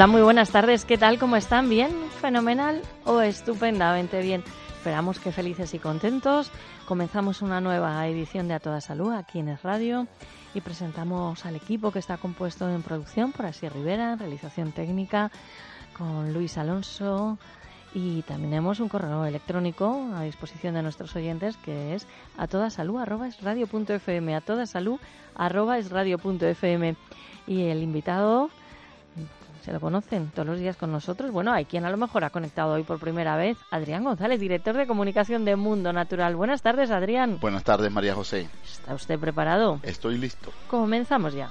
Hola, muy buenas tardes. ¿Qué tal? ¿Cómo están? ¿Bien? ¿Fenomenal o estupendamente bien? Esperamos que felices y contentos. Comenzamos una nueva edición de A Toda Salud aquí en Es Radio y presentamos al equipo que está compuesto en producción por Así Rivera, realización técnica con Luis Alonso y también tenemos un correo electrónico a disposición de nuestros oyentes que es a toda a toda salud arroba es. Y el invitado se lo conocen todos los días con nosotros. Bueno, hay quien a lo mejor ha conectado hoy por primera vez. Adrián González, director de comunicación de Mundo Natural. Buenas tardes, Adrián. Buenas tardes, María José. ¿Está usted preparado? Estoy listo. Comenzamos ya.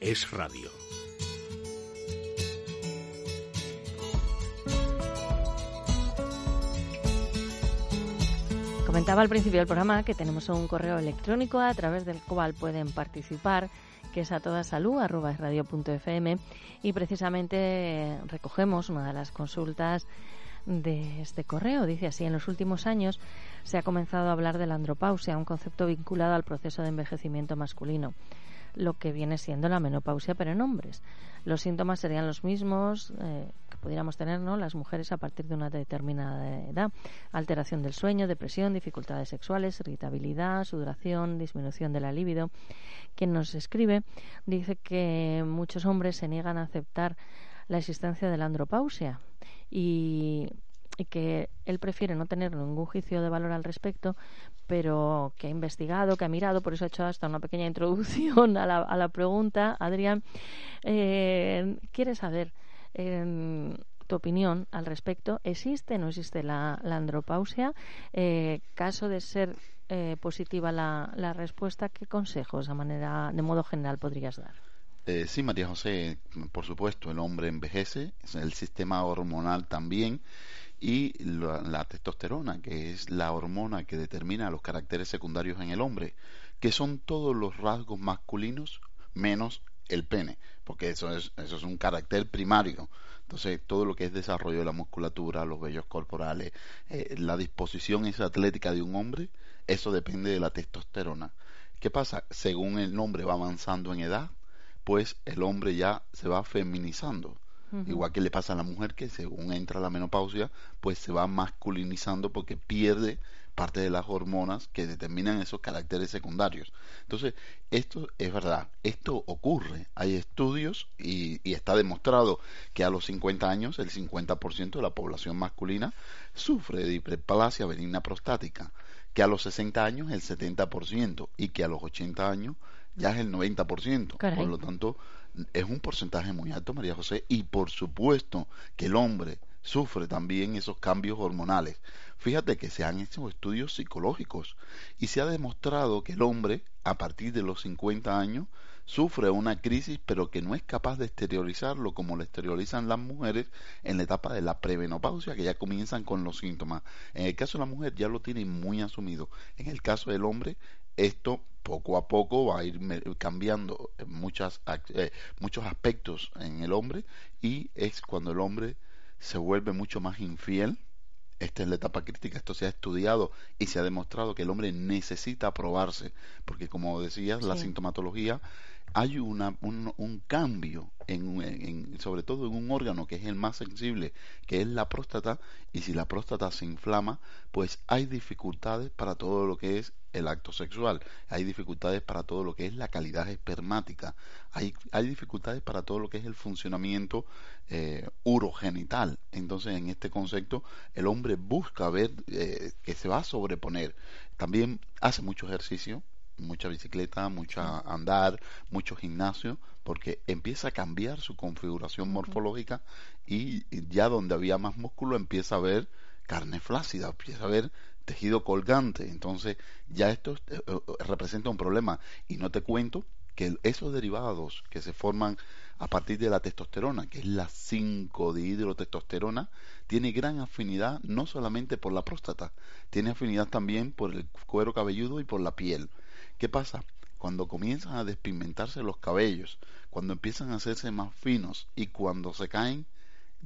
Es Radio. Comentaba al principio del programa que tenemos un correo electrónico a través del cual pueden participar que es a toda salud radio.fm y precisamente recogemos una de las consultas de este correo. Dice así, en los últimos años se ha comenzado a hablar de la andropausia, un concepto vinculado al proceso de envejecimiento masculino lo que viene siendo la menopausia, pero en hombres. Los síntomas serían los mismos eh, que pudiéramos tener ¿no? las mujeres a partir de una determinada edad. Alteración del sueño, depresión, dificultades sexuales, irritabilidad, sudoración, disminución de la libido. Quien nos escribe dice que muchos hombres se niegan a aceptar la existencia de la andropausia y y que él prefiere no tener ningún juicio de valor al respecto, pero que ha investigado, que ha mirado, por eso ha hecho hasta una pequeña introducción a la, a la pregunta. Adrián, eh, quiere saber eh, tu opinión al respecto. ¿Existe o no existe la, la andropausia? Eh, caso de ser eh, positiva la, la respuesta, ¿qué consejos a manera, de modo general podrías dar? Eh, sí, María José, por supuesto, el hombre envejece, el sistema hormonal también y la, testosterona, que es la hormona que determina los caracteres secundarios en el hombre, que son todos los rasgos masculinos menos el pene, porque eso es, eso es un carácter primario. Entonces, todo lo que es desarrollo de la musculatura, los vellos corporales, eh, la disposición esa atlética de un hombre, eso depende de la testosterona. ¿Qué pasa? Según el hombre va avanzando en edad, pues el hombre ya se va feminizando Uh -huh. Igual que le pasa a la mujer que según entra la menopausia, pues se va masculinizando porque pierde parte de las hormonas que determinan esos caracteres secundarios. Entonces, esto es verdad, esto ocurre. Hay estudios y, y está demostrado que a los 50 años el 50% de la población masculina sufre de hiperplasia benigna prostática, que a los 60 años el 70% y que a los 80 años ya es el 90%. Caray. Por lo tanto, es un porcentaje muy alto, María José, y por supuesto que el hombre sufre también esos cambios hormonales. Fíjate que se han hecho estudios psicológicos y se ha demostrado que el hombre, a partir de los 50 años, sufre una crisis, pero que no es capaz de exteriorizarlo como lo exteriorizan las mujeres en la etapa de la premenopausia, que ya comienzan con los síntomas. En el caso de la mujer ya lo tiene muy asumido. En el caso del hombre, esto poco a poco va a ir cambiando muchas, eh, muchos aspectos en el hombre y es cuando el hombre se vuelve mucho más infiel, esta es la etapa crítica, esto se ha estudiado y se ha demostrado que el hombre necesita probarse, porque como decías, la sintomatología hay una, un, un cambio, en, en, sobre todo en un órgano que es el más sensible, que es la próstata, y si la próstata se inflama, pues hay dificultades para todo lo que es el acto sexual, hay dificultades para todo lo que es la calidad espermática, hay, hay dificultades para todo lo que es el funcionamiento eh, urogenital. Entonces, en este concepto, el hombre busca ver eh, que se va a sobreponer. También hace mucho ejercicio, mucha bicicleta, mucha andar, mucho gimnasio, porque empieza a cambiar su configuración morfológica y ya donde había más músculo empieza a ver carne flácida, empieza a ver tejido colgante. Entonces ya esto eh, eh, representa un problema. Y no te cuento que esos derivados que se forman a partir de la testosterona, que es la 5-dihidrotestosterona, tiene gran afinidad no solamente por la próstata, tiene afinidad también por el cuero cabelludo y por la piel. ¿Qué pasa? Cuando comienzan a despigmentarse los cabellos, cuando empiezan a hacerse más finos y cuando se caen,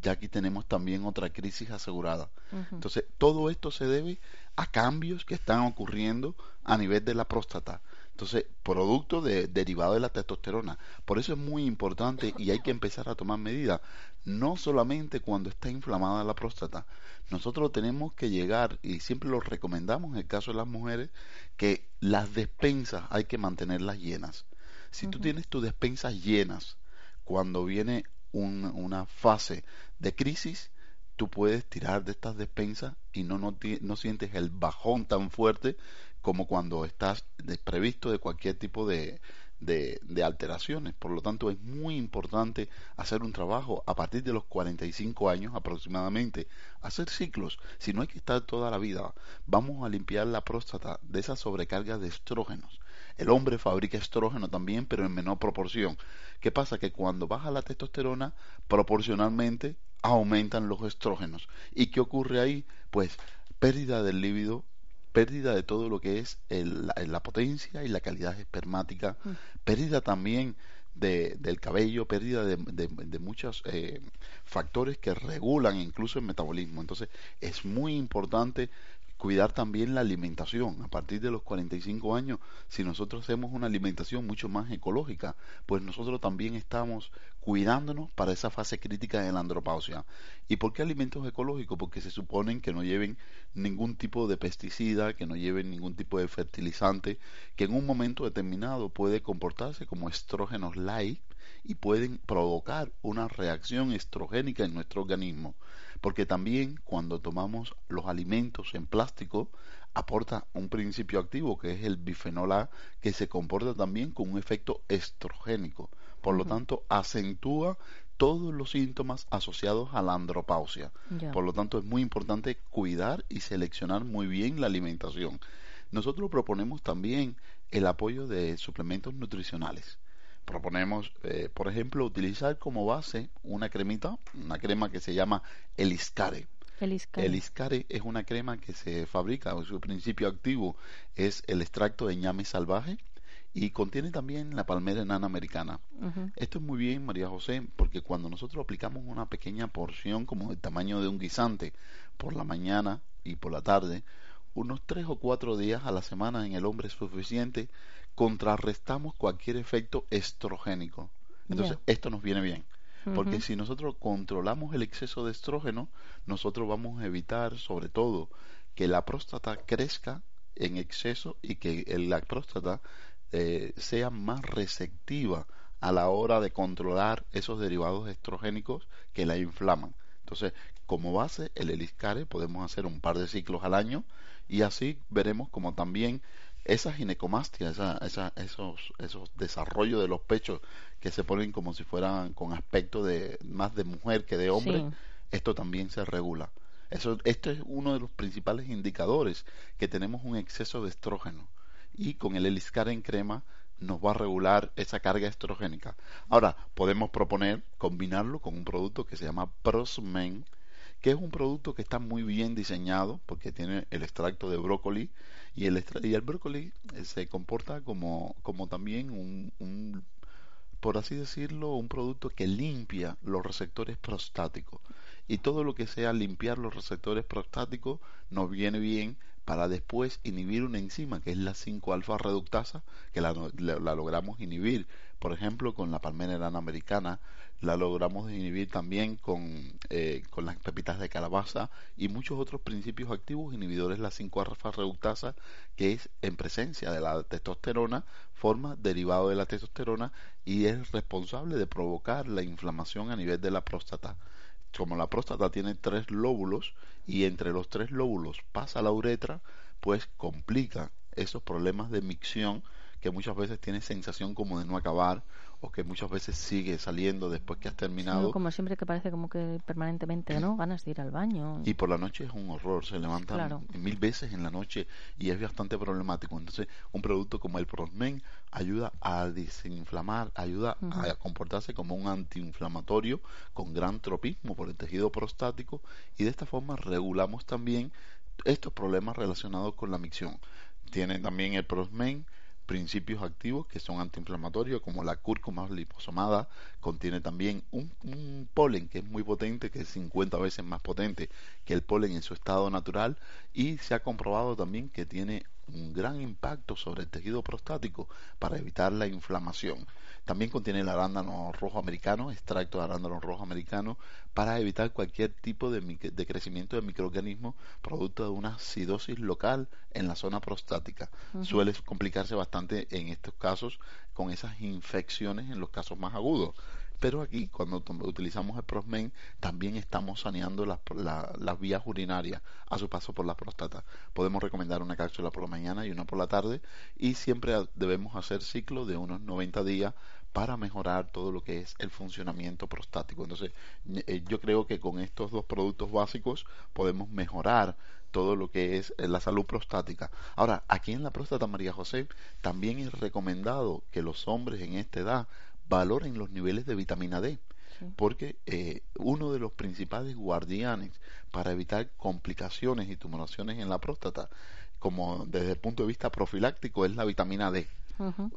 ya aquí tenemos también otra crisis asegurada. Entonces, todo esto se debe a cambios que están ocurriendo a nivel de la próstata. Entonces, producto de, derivado de la testosterona. Por eso es muy importante y hay que empezar a tomar medidas, no solamente cuando está inflamada la próstata. Nosotros tenemos que llegar, y siempre lo recomendamos en el caso de las mujeres, que las despensas hay que mantenerlas llenas. Si tú tienes tus despensas llenas, cuando viene una fase de crisis, tú puedes tirar de estas despensas y no, no, no sientes el bajón tan fuerte como cuando estás desprevisto de cualquier tipo de, de, de, alteraciones. Por lo tanto, es muy importante hacer un trabajo a partir de los 45 años aproximadamente, hacer ciclos, si no hay que estar toda la vida. Vamos a limpiar la próstata de esa sobrecarga de estrógenos. El hombre fabrica estrógeno también, pero en menor proporción. ¿Qué pasa? Que cuando baja la testosterona, proporcionalmente aumentan los estrógenos. ¿Y qué ocurre ahí? Pues pérdida del líbido, pérdida de todo lo que es la, potencia y la calidad espermática, mm. pérdida también de, del cabello, pérdida de, de, muchos eh, factores que regulan incluso el metabolismo. Entonces es muy importante cuidar también la alimentación. A partir de los 45 años, si nosotros hacemos una alimentación mucho más ecológica, pues nosotros también estamos cuidándonos para esa fase crítica de la andropausia. ¿Y por qué alimentos ecológicos? Porque se suponen que no lleven ningún tipo de pesticida, que no lleven ningún tipo de fertilizante, que en un momento determinado puede comportarse como estrógenos light y pueden provocar una reacción estrogénica en nuestro organismo porque también cuando tomamos los alimentos en plástico aporta un principio activo que es el bifenol A que se comporta también con un efecto estrogénico. Por lo tanto, acentúa todos los síntomas asociados a la andropausia. Por lo tanto, es muy importante cuidar y seleccionar muy bien la alimentación. Nosotros proponemos también el apoyo de suplementos nutricionales proponemos, eh, por ejemplo, utilizar como base una cremita, una crema que se llama Eliscare. Eliscare. Eliscare es una crema que se fabrica, su principio activo es el extracto de ñame salvaje y contiene también la palmera enana americana. Esto es muy bien, María José, porque cuando nosotros aplicamos una pequeña porción como el tamaño de un guisante por la mañana y por la tarde, unos tres o cuatro días a la semana en el hombre es suficiente contrarrestamos cualquier efecto estrogénico. Entonces, esto nos viene bien. Porque si nosotros controlamos el exceso de estrógeno, nosotros vamos a evitar, sobre todo, que la próstata crezca en exceso y que la próstata eh, sea más receptiva a la hora de controlar esos derivados estrogénicos que la inflaman. Entonces, como base, el Eliscare podemos hacer un par de ciclos al año y así veremos como también esa ginecomastia, esa, esa, esos, esos desarrollos de los pechos que se ponen como si fueran con aspecto de más de mujer que de hombre, esto también se regula. Eso, esto es uno de los principales indicadores que tenemos un exceso de estrógeno y con el Eliscar en crema nos va a regular esa carga estrogénica. Ahora, podemos proponer combinarlo con un producto que se llama Prosmen, que es un producto que está muy bien diseñado porque tiene el extracto de brócoli y el, y el brócoli eh, se comporta como, también un, por así decirlo, un producto que limpia los receptores prostáticos. y todo lo que sea limpiar los receptores prostáticos nos viene bien para después inhibir una enzima que es la 5-alfa reductasa, que la, logramos inhibir, por ejemplo, con la palmera americana, la logramos inhibir también con, eh, con las pepitas de calabaza y muchos otros principios activos inhibidores la 5-alfa reductasa, que es en presencia de la testosterona, forma derivado de la testosterona y es responsable de provocar la inflamación a nivel de la próstata. Como la próstata tiene tres lóbulos y entre los tres lóbulos pasa la uretra, pues complica esos problemas de micción que muchas veces tiene sensación como de no acabar o que muchas veces sigue saliendo después que has terminado. como siempre que parece como que permanentemente, ¿no? Ganas de ir al baño. Y por la noche es un horror, se levantan mil veces en la noche y es bastante problemático. Entonces, un producto como el Prosmen ayuda a desinflamar, ayuda a comportarse como un antiinflamatorio con gran tropismo por el tejido prostático y de esta forma regulamos también estos problemas relacionados con la micción. Tiene también el Prosmen principios activos que son antiinflamatorios como la cúrcuma liposomada contiene también un, un, polen que es muy potente que es 50 veces más potente que el polen en su estado natural y se ha comprobado también que tiene un gran impacto sobre el tejido prostático para evitar la inflamación. También contiene el arándano rojo americano, extracto de arándano rojo americano, para evitar cualquier tipo de, de crecimiento de microorganismos producto de una acidosis local en la zona prostática. Suele complicarse bastante en estos casos con esas infecciones en los casos más agudos. Pero aquí, cuando utilizamos el Prosmen, también estamos saneando las, vías urinarias a su paso por la próstata. Podemos recomendar una cápsula por la mañana y una por la tarde y siempre debemos hacer ciclo de unos 90 días para mejorar todo lo que es el funcionamiento prostático. Entonces, eh, yo creo que con estos dos productos básicos podemos mejorar todo lo que es eh, la salud prostática. Ahora, aquí en la próstata María José, también es recomendado que los hombres en esta edad valoren los niveles de vitamina D, porque eh, uno de los principales guardianes para evitar complicaciones y tumoraciones en la próstata, como desde el punto de vista profiláctico, es la vitamina D.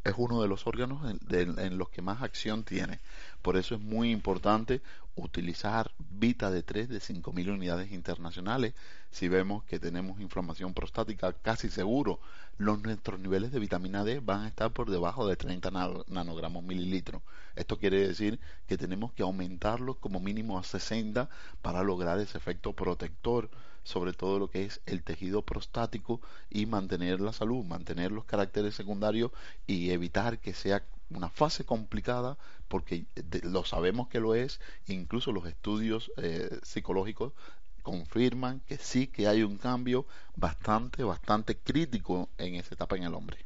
Es uno de los órganos en, los que más acción tiene. Por eso es muy importante utilizar Vita D3 de 5.000 unidades internacionales. Si vemos que tenemos inflamación prostática, casi seguro los, nuestros niveles de vitamina D van a estar por debajo de 30 nanogramos mililitros. Esto quiere decir que tenemos que aumentarlos como mínimo a 60 para lograr ese efecto protector sobre todo lo que es el tejido prostático y mantener la salud, mantener los caracteres secundarios y evitar que sea una fase complicada porque lo sabemos que lo es, incluso los estudios eh, psicológicos confirman que sí que hay un cambio bastante, bastante crítico en esa etapa en el hombre.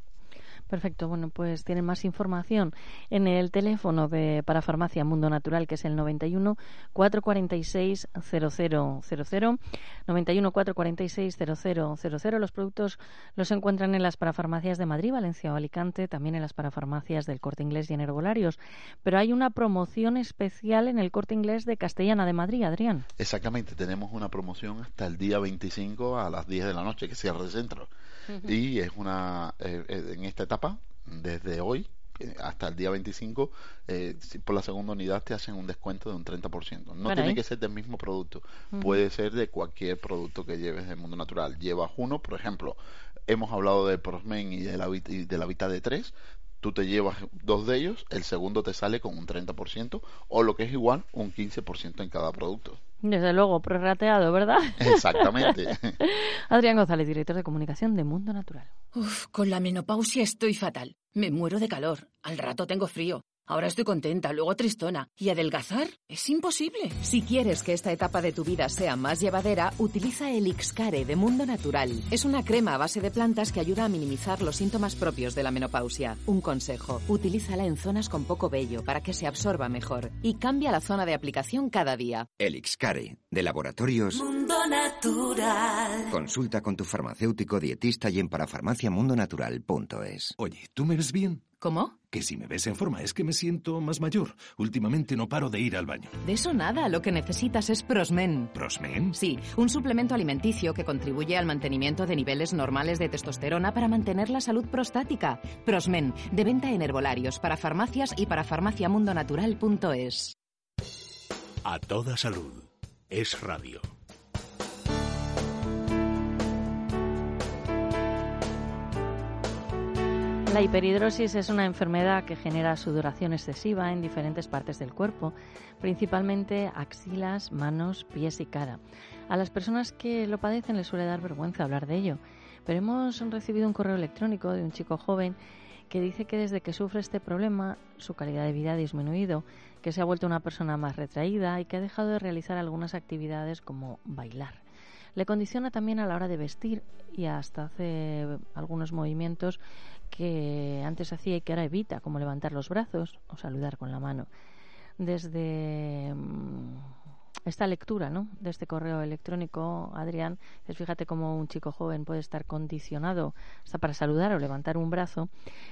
Perfecto, bueno, pues tienen más información en el teléfono de para Farmacia Mundo Natural, que es el 91 446 0000, 91 446 0000. Los productos los encuentran en las parafarmacias de Madrid, Valencia o Alicante, también en las parafarmacias del Corte Inglés y en Herbolarios. Pero hay una promoción especial en el Corte Inglés de Castellana de Madrid, Adrián. Exactamente, tenemos una promoción hasta el día 25 a las 10 de la noche que cierra el centro y es una, eh, eh, en esta etapa, desde hoy eh, hasta el día 25, por la segunda unidad te hacen un descuento de un 30%. No tiene que ser del mismo producto, puede ser de cualquier producto que lleves del mundo natural. Llevas uno, por ejemplo, hemos hablado de Prosmen y de la, y de la Vita de 3, tú te llevas dos de ellos, el segundo te sale con un 30% o lo que es igual, un 15% en cada producto. Desde luego, prorrateado, ¿verdad? Exactamente. Adrián González, director de comunicación de Mundo Natural. Uf, con la menopausia estoy fatal. Me muero de calor. Al rato tengo frío. Ahora estoy contenta, luego tristona. ¿Y adelgazar? Es imposible. Si quieres que esta etapa de tu vida sea más llevadera, utiliza el Ixcare de Mundo Natural. Es una crema a base de plantas que ayuda a minimizar los síntomas propios de la menopausia. Un consejo, utilízala en zonas con poco vello para que se absorba mejor y cambia la zona de aplicación cada día. El Ixcare, de laboratorios Mundo Natural. Consulta con tu farmacéutico dietista y en parafarmaciamundonatural.es. Oye, ¿tú me ves bien? ¿Cómo? Que si me ves en forma es que me siento más mayor. Últimamente no paro de ir al baño. De eso nada, lo que necesitas es Prosmen. ¿Prosmen? Sí, un suplemento alimenticio que contribuye al mantenimiento de niveles normales de testosterona para mantener la salud prostática. Prosmen, de venta en herbolarios, para farmacias y para farmaciamundonatural.es. A toda salud Es Radio. La hiperhidrosis es una enfermedad que genera sudoración excesiva en diferentes partes del cuerpo, principalmente axilas, manos, pies y cara. A las personas que lo padecen les suele dar vergüenza hablar de ello, pero hemos recibido un correo electrónico de un chico joven que dice que desde que sufre este problema su calidad de vida ha disminuido, que se ha vuelto una persona más retraída y que ha dejado de realizar algunas actividades como bailar. Le condiciona también a la hora de vestir y hasta hace algunos movimientos que antes hacía y que ahora evita, como levantar los brazos o saludar con la mano. Desde mm, esta lectura ¿no? de este correo electrónico, Adrián, fíjate cómo un chico joven puede estar condicionado hasta para saludar o levantar un brazo.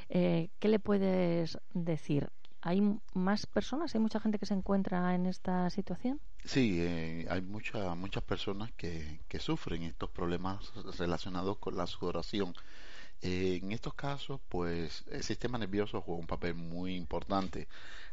Eh, ¿Qué le puedes decir? ¿Hay más personas? ¿Hay mucha gente que se encuentra en esta situación? Sí, eh, hay mucha, muchas personas que, que sufren estos problemas relacionados con la sudoración en estos casos, pues el sistema nervioso juega un papel muy importante.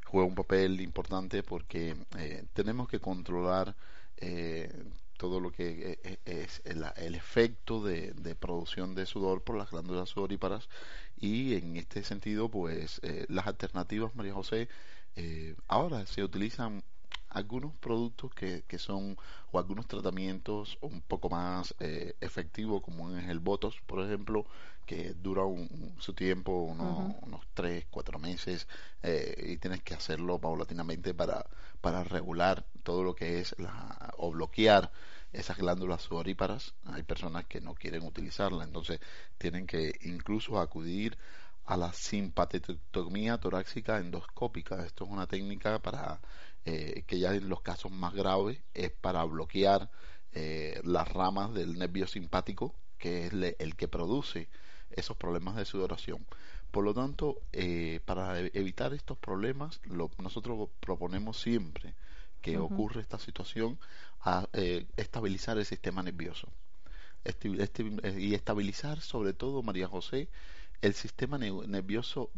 Juega un papel importante porque eh, tenemos que controlar eh, todo lo que eh, es el, efecto de, producción de sudor por las glándulas sudoríparas y en este sentido, pues las alternativas, María José, ahora se utilizan algunos productos que, que son o algunos tratamientos un poco más efectivos como es el Botox por ejemplo que dura un, su tiempo, unos tres, cuatro meses, eh, y tienes que hacerlo paulatinamente para, para regular todo lo que es la, o bloquear esas glándulas sudoríparas. Hay personas que no quieren utilizarla, entonces tienen que incluso acudir a la simpatectomía torácica endoscópica. Esto es una técnica para eh, que ya en los casos más graves es para bloquear eh, las ramas del nervio simpático, que es el que produce esos problemas de sudoración. Por lo tanto, eh, para e-, evitar estos problemas, lo, nosotros proponemos siempre que ocurre esta situación a eh, estabilizar el sistema nervioso. Y estabilizar sobre todo, María José, el sistema nervioso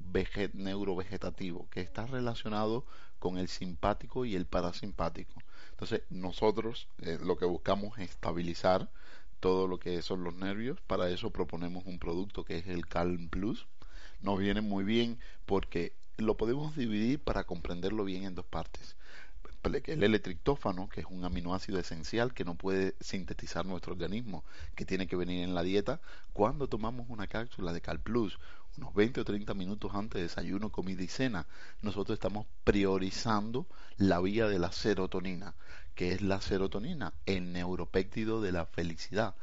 neurovegetativo, que está relacionado con el simpático y el parasimpático. Entonces, nosotros lo que buscamos es estabilizar todo lo que son los nervios. Para eso proponemos un producto que es el Calm Plus. Nos viene muy bien porque lo podemos dividir para comprenderlo bien en dos partes. El L-triptófano, que es un aminoácido esencial que no puede sintetizar nuestro organismo, que tiene que venir en la dieta, cuando tomamos una cápsula de Cal Plus, unos 20 o 30 minutos antes de desayuno, comida y cena, nosotros estamos priorizando la vía de la serotonina. Que es la serotonina, el neuropéptido de la felicidad,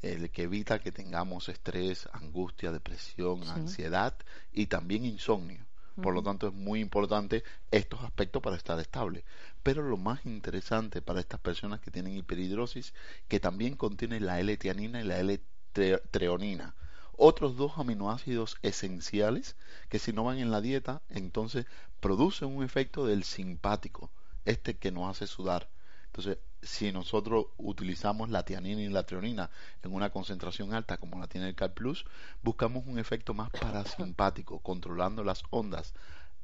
el que evita que tengamos estrés, angustia, depresión, ansiedad y también insomnio. Por lo tanto, es muy importante estos aspectos para estar estable. Pero lo más interesante para estas personas que tienen hiperhidrosis, que también contiene la L-tianina y la L-treonina. Otros dos aminoácidos esenciales que si no van en la dieta, entonces producen un efecto del simpático, este que nos hace sudar. Entonces, si nosotros utilizamos la tianina y la treonina en una concentración alta como la tiene el Cal Plus, buscamos un efecto más parasimpático, controlando las ondas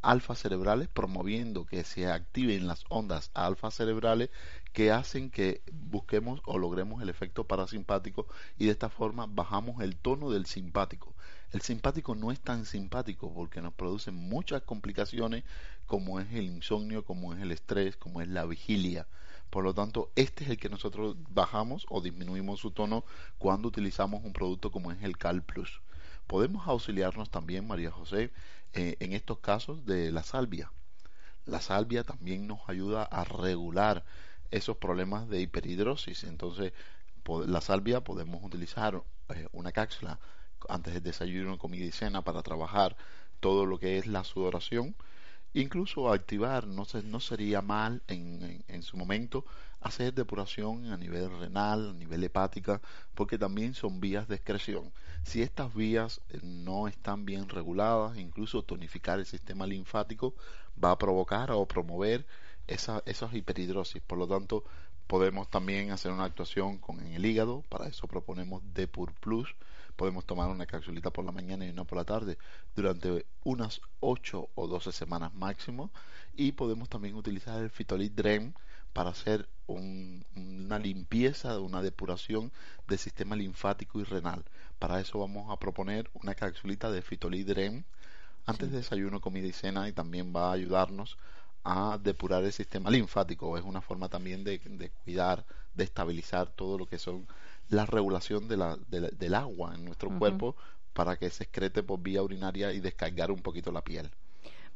alfa cerebrales, promoviendo que se activen las ondas alfa cerebrales que hacen que busquemos o logremos el efecto parasimpático y de esta forma bajamos el tono del simpático. El simpático no es tan simpático porque nos produce muchas complicaciones como es el insomnio, como es el estrés, como es la vigilia. Por lo tanto, este es el que nosotros bajamos o disminuimos su tono cuando utilizamos un producto como es el Cal Plus. Podemos auxiliarnos también, María José, eh, en estos casos de la salvia. La salvia también nos ayuda a regular esos problemas de hiperhidrosis. Entonces, la salvia podemos utilizar eh, una cápsula antes del desayuno, comida y cena para trabajar todo lo que es la sudoración Incluso activar, no, no sería mal en, en, su momento hacer depuración a nivel renal, a nivel hepática, porque también son vías de excreción. Si estas vías eh, no están bien reguladas, incluso tonificar el sistema linfático va a provocar o promover esa, esas hiperhidrosis. Por lo tanto, podemos también hacer una actuación con el hígado, para eso proponemos Depur Plus, podemos tomar una capsulita por la mañana y una por la tarde durante unas 8 o 12 semanas máximo y podemos también utilizar el Fitolit Drem para hacer una limpieza, una depuración del sistema linfático y renal. Para eso vamos a proponer una capsulita de fitolidrem antes de desayuno, comida y cena y también va a ayudarnos a depurar el sistema linfático. Es una forma también de, cuidar, de estabilizar todo lo que son la regulación de la, del agua en nuestro cuerpo para que se excrete por vía urinaria y descargar un poquito la piel.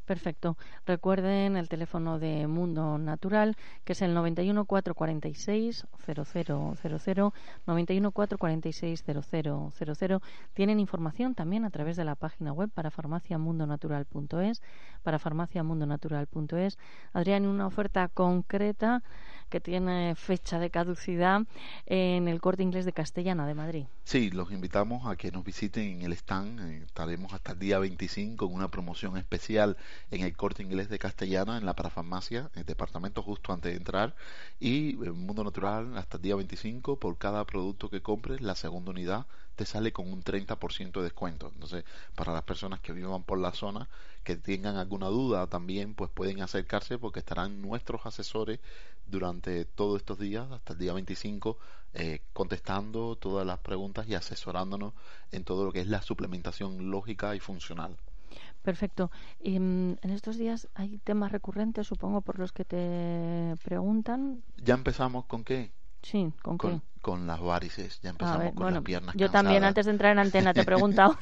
Perfecto. Recuerden el teléfono de Mundo Natural, que es el 91 446 0000, 91 446 0000. Tienen información también a través de la página web para farmaciamundonatural.es, para farmaciamundonatural.es. Adrián, una oferta concreta que tiene fecha de caducidad en el Corte Inglés de Castellana de Madrid. Sí, los invitamos a que nos visiten en el stand. Eh, estaremos hasta el día 25 con una promoción especial en el Corte Inglés de Castellana, en la parafarmacia, el departamento justo antes de entrar. Y en Mundo Natural hasta el día 25, por cada producto que compres, la segunda unidad te sale con un 30% de descuento. Entonces, para las personas que vivan por la zona, que tengan alguna duda también, pues pueden acercarse porque estarán nuestros asesores durante todos estos días, hasta el día 25, eh, contestando todas las preguntas y asesorándonos en todo lo que es la suplementación lógica y funcional. Perfecto. Y, mm, en estos días hay temas recurrentes, supongo, por los que te preguntan. ¿Ya empezamos con qué? Sí, ¿con, qué? Con las varices, ya empezamos con las piernas Yo también, antes de entrar en antena, te he preguntado.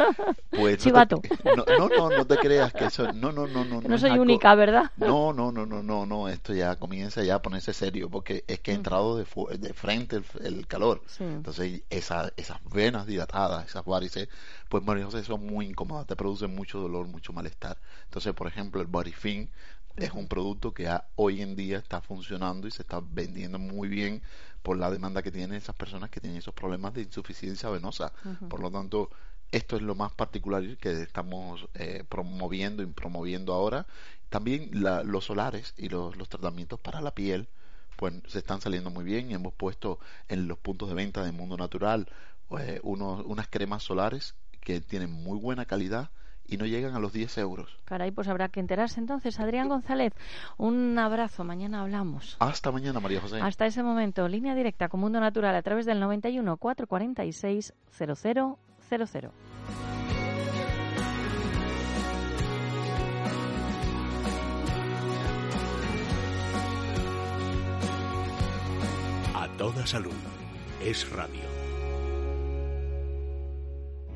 pues Chivato. No, no, no, no, te creas que eso... No, no, no, no. No, soy única, ¿verdad? No, no, no, no, no, no, esto ya comienza ya a ponerse serio, porque es que ha mm. entrado de, de frente el, calor. Entonces, esa, esas venas dilatadas, esas varices, pues, María José, son muy incómodas, te producen mucho dolor, mucho malestar. Entonces, por ejemplo, el Body Fin es un producto que hoy en día está funcionando y se está vendiendo muy bien por la demanda que tienen esas personas que tienen esos problemas de insuficiencia venosa. Por lo tanto, esto es lo más particular que estamos eh, promoviendo y promoviendo ahora. También los solares y los, tratamientos para la piel, pues se están saliendo muy bien y hemos puesto en los puntos de venta de Mundo Natural eh, unas cremas solares que tienen muy buena calidad y no llegan a los 10 euros. Caray, pues habrá que enterarse entonces. Adrián González, un abrazo. Mañana hablamos. Hasta mañana, María José. Hasta ese momento, línea directa con Mundo Natural a través del 91 446 0000. A toda salud. Es radio.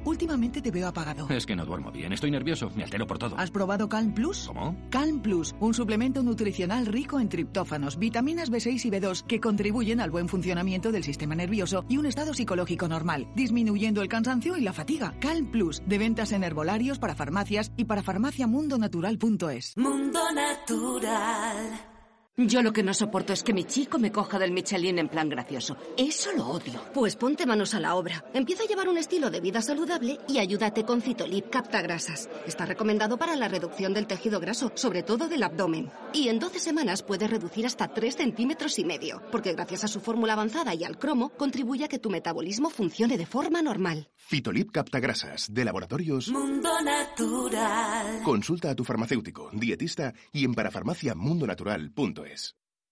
Últimamente te veo apagado. Es que no duermo bien, estoy nervioso, me altero por todo. ¿Has probado Calm Plus? ¿Cómo? Calm Plus, un suplemento nutricional rico en triptófanos, vitaminas B6 y B2 que contribuyen al buen funcionamiento del sistema nervioso y un estado psicológico normal, disminuyendo el cansancio y la fatiga. Calm Plus, de ventas en herbolarios para farmacias y para farmaciamundonatural.es. Mundo Natural. Yo lo que no soporto es que mi chico me coja del Michelin en plan gracioso. Eso lo odio. Pues ponte manos a la obra. Empieza a llevar un estilo de vida saludable y ayúdate con Citolip Capta Grasas. Está recomendado para la reducción del tejido graso, sobre todo del abdomen. Y en 12 semanas puedes reducir hasta 3 centímetros y medio, porque gracias a su fórmula avanzada y al cromo, contribuye a que tu metabolismo funcione de forma normal. Fitolip Capta Grasas, de laboratorios Mundo Natural. Consulta a tu farmacéutico, dietista y en parafarmaciamundonatural.es.